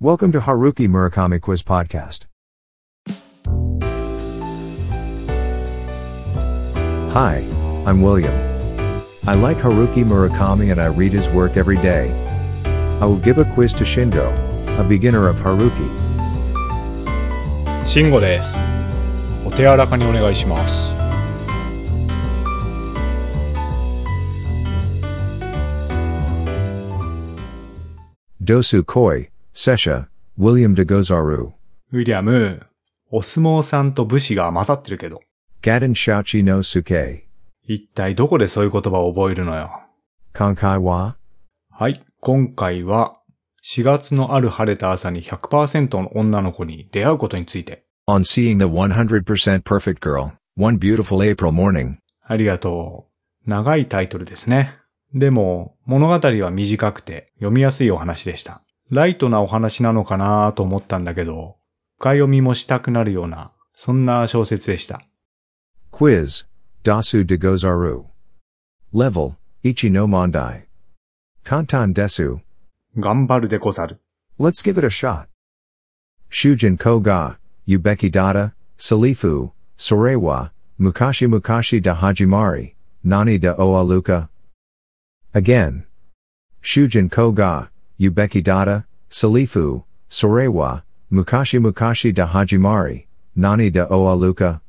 Welcome to Haruki Murakami Quiz Podcast. Hi, I'm William. I like Haruki Murakami and I read his work every day. I will give a quiz to Shingo, a beginner of Haruki. 慎吾です。お手柔らかにお願いします。 Dosu Koi, Sesha, William de Gozaru. ウィリアム、お相撲さんと武士が混ざってるけど、no Suke. 一体どこでそういう言葉を覚えるのよ？Konkai wa? はい、今回は、4月のある晴れた朝に100%の女の子に出会うことについて。On seeing the 100% perfect girl, one beautiful April morning. ありがとう。長いタイトルですね。でも、物語は短くて読みやすいお話でした。ライトなお話なのかなと思ったんだけど、深読みもしたくなるような、そんな小説でした。Quiz, Dasu de Gozaru. Level, Ichi no Mondai. Kantan Desu. 頑張るでござる。Let's give it a shot. Shujin Koga, Ubeki Data, Salifu, Sorewa, Mukashi Mukashi da Hajimari, Nani da Oaluka. Again. Shujin Koga, Ubeki Dada, Salifu, Sorewa, Mukashi Mukashi da Hajimari, Nani da Oaluka.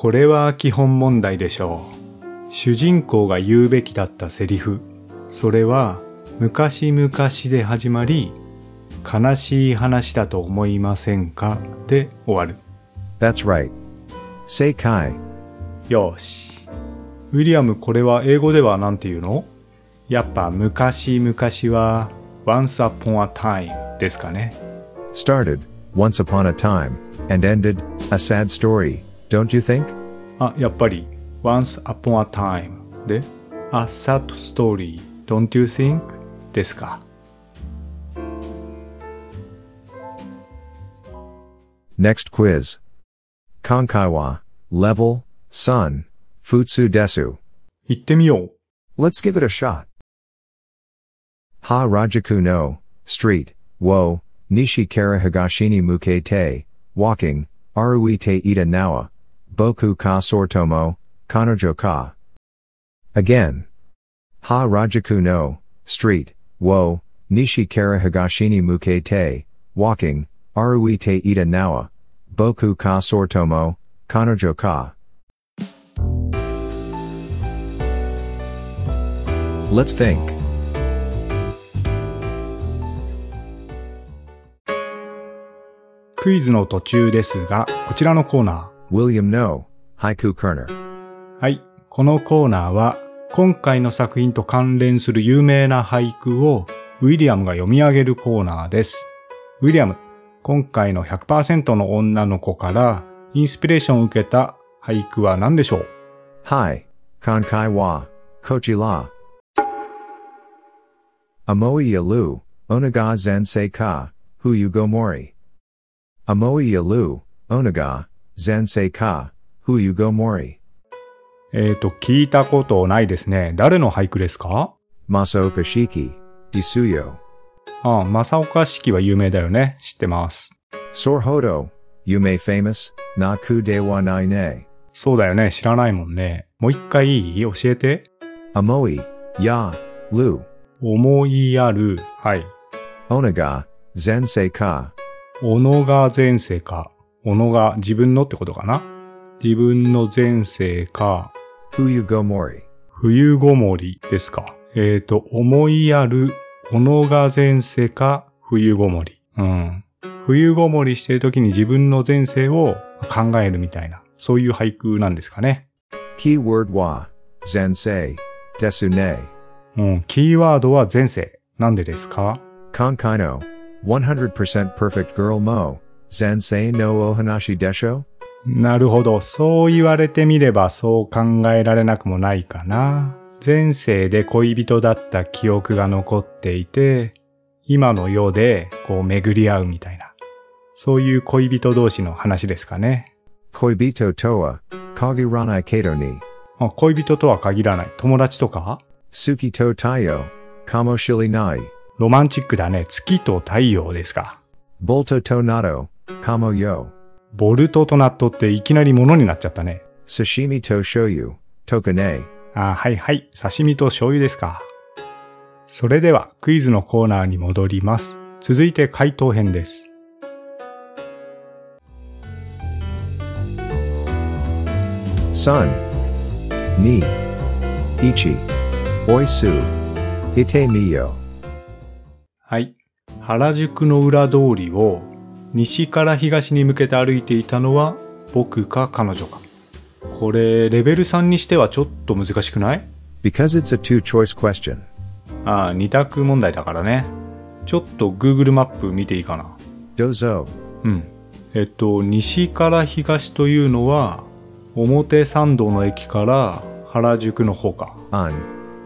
これは基本問題でしょう。主人公が言うべきだったセリフ。それは、昔々で始まり、悲しい話だと思いませんか？で終わる。That's right. Seikai. よーし。ウィリアム、これは英語では何て言うの？やっぱ昔々は once upon a time ですかね。Started, once upon a time, and ended, a sad story, don't you think? あ、やっぱり once upon a time で a sad story don't you think ですか。 Next quiz. Konkaiwa, level, sun, futsu desu. 行ってみよう。 Let's give it a shot. Ha Rajaku no, street, wo, nishi kara higashini muke te, walking, aruite ita nawa, boku ka sortomo, kanojo ka. Again. Ha Rajaku no, street, wo, nishi kara higashini muke te, walking, aruite ita nawa, boku ka sortomo, kanojo ka. Let's think. クイズの途中ですが、こちらのコーナ William No, Haiku Kerner. はい。このコーナーは、今回の作品と関連する有名な俳句を、ウィリアムが読み上げるコーナーです。ウィリアム、今回の100%の女の子から、インスピレーションを受けた俳句は何でしょう？はい今回は、こちら。アモイヤルー、オナガゼンセイカ、フユゴモリ。アモイヤルー、オナガ、Zensei ka, hu yugo mori. えーと、聞いたことないですね。誰の俳句ですか Masaoka shiki, Disuyo. ああ、正岡式は有名だよね。知ってます。Sorhodo, Yume famous, Naku de wa nai ne. そうだよね。知らないもんね。もう一回いい教えて。Amoi, ya, lu, 思いやる。はい。Onaga, Zensei ka, 小野が前世か。小野が自分のってことかな？自分の前世か。hu yugo mori. 冬ごもりですか。えーと、思いやる。小野が前世か。冬ごもり。うん。冬ごもりしてる時に自分の前世を考えるみたいな。そういう俳句なんですかね。Keyword wa, Zensei, desu ne. うん。キーワードは前世。なんでですか？Konkai no, 100% perfect girl mo, Zensei no ohanashi desho? なるほど。そう言われてみればそう考えられなくもないかな。前世で恋人だった記憶が残っていて、今の世でこう巡り合うみたいな。そういう恋人同士の話ですかね。Koibito toa, kagiranai kato ni? あ恋人とは限らない。友達とか？Suki to tayo, kamoshili nai. ロマンチックだね。月と太陽ですか。Bolto to nato, kamo yo. ボルトとナットっていきなり物になっちゃったね。Sashimi to shoyu, tokane. あはいはい。刺身と醤油ですか。それではクイズのコーナーに戻ります。続いて回答編です。Sun. Ni. Ichi. Oisu. Ite miyo. はい。原宿の裏通りを西から東に向けて歩いていたのは僕か彼女か。これ、レベル3にしてはちょっと難しくない？Because it's a two choice question. ああ、二択問題だからね。ちょっと Google マップ見ていいかな？Dozo. うん。えっと、西から東というのは、表参道の駅から原宿の方か。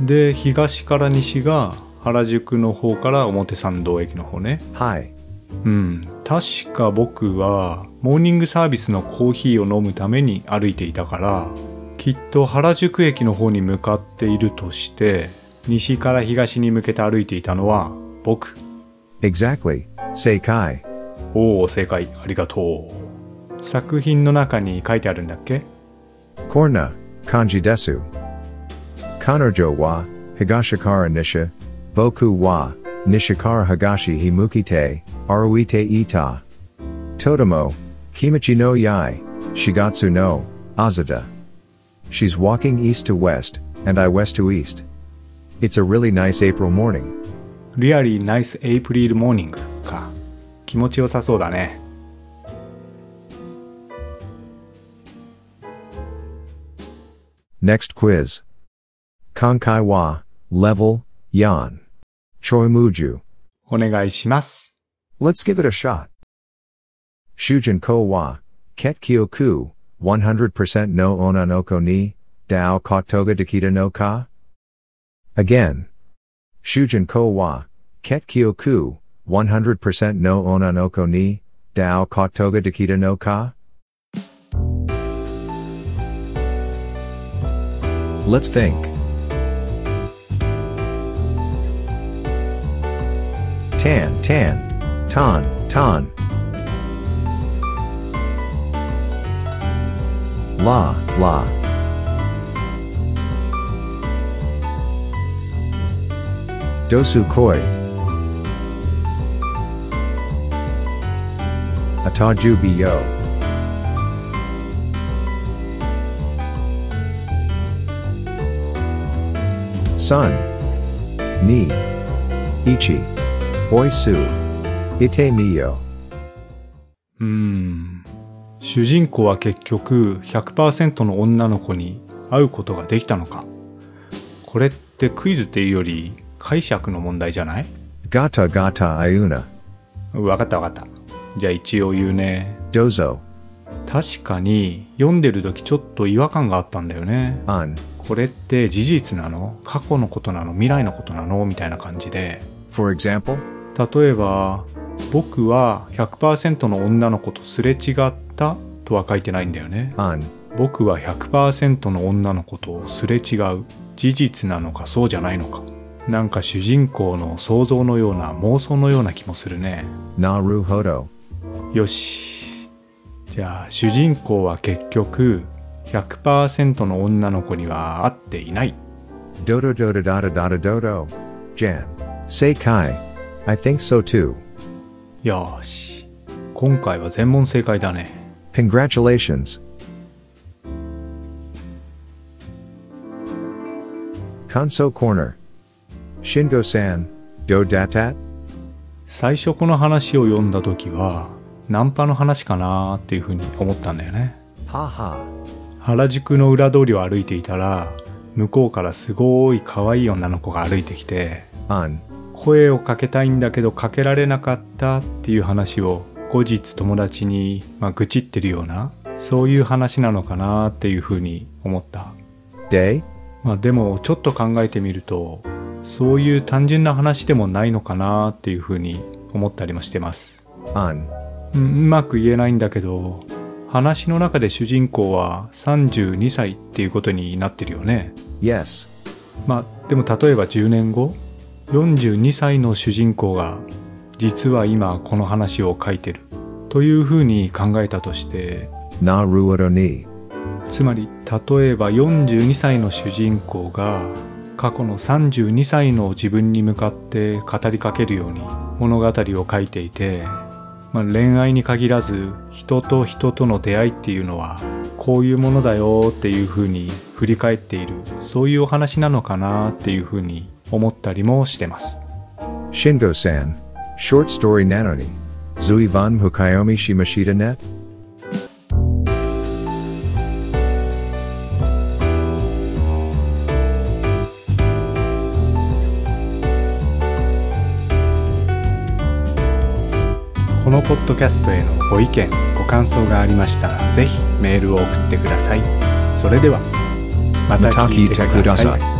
で、東から西が原宿の方から表参道駅の方ね。Hi. うん。確か僕は、モーニングサービスのコーヒーを飲むために歩いていたから、きっと原宿駅の方に向かっているとして、西から東に向けて歩いていたのは僕。Exactly. Seikai. おお、正解。ありがとう。作品の中に書いてあるんだっけ？Korna. Kanji desu. Kanojo wa. Higashikara nisha. Boku wa. Nishikara Higashi himukite. Aruite ita. Totomo. Kimichi no yai. Shigatsu no. Azada. She's walking east to west, and I west to east. It's a really nice April morning. Really nice April morning か。気持ちよさそうだね。 Next quiz. Kankai wa. Level. Yan. Choimuju. お願いします。 Let's give it a shot. Shujin ko wa. Ket kyoku. 100% no onanoko ni. Dao kotoga dekita no ka? Again. Shujin ko wa. Ket kyoku. 100% no onanoko ni. Dao kotoga dekita no ka? Let's think. Tan, tan. Tan, tan. La, la. Dosu koi. Ataju biyo. Sun. Ni. Ichi. Oisu. Ite miyo. うーん。主人公は結局100%の女の子に会うことができたのか。これってクイズっていうより解釈の問題じゃない？Gata gata ayuna. わかったわかった。じゃあ一応言うね。Dozo. 確かに読んでる時ちょっと違和感があったんだよね。これって事実なの？過去のことなの？未来のことなの？みたいな感じで。For example? 例えば、僕は100%の女の子とすれ違ったとは書いてないんだよね。An. 僕は100%の女の子とすれ違う事実なのかそうじゃないのか。なんか主人公の想像のような妄想のような気もするね。Naru hodo. よし。じゃあ主人公は結局100%の女の子には会っていない。Dodo dodo dada dada dodo. Jan. Seikai. I think so too. よーし。今回は全問正解だね。Congratulations. Kanso Corner. Shingo san. Do datat? 最初この話を読んだ時はナンパの話かなーっていうふうに思ったんだよね。Ha. 原宿の裏通りを歩いていたら向こうからすごい可愛い女の子が歩いてきて An. 声をかけたいんだけどかけられなかったっていう話を後日友達に、まあ、愚痴ってるようなそういう話なのかなっていうふうに思った。Day? まあでもちょっと考えてみると、そういう単純な話でもないのかなっていうふうに思ったりもしてます。うまく言えないんだけど、話の中で主人公は32歳っていうことになってるよね。Yes. まあでも例えば10年後、42歳の主人公が実は今この話を書いてるというふうに考えたとして、Na ruodo ni. つまり例えば42歳の主人公が過去の32歳の自分に向かって語りかけるように物語を書いていて、まあ、恋愛に限らず人と人との出会いっていうのはこういうものだよっていうふうに振り返っているそういうお話なのかなっていうふうに思ったりもしてます。Shingo san. Short story nanoni. Zui van hukayomi shimashita net? このポッドキャストへのご意見ご感想がありましたらぜひメールを送ってください。それではまた聞いてください。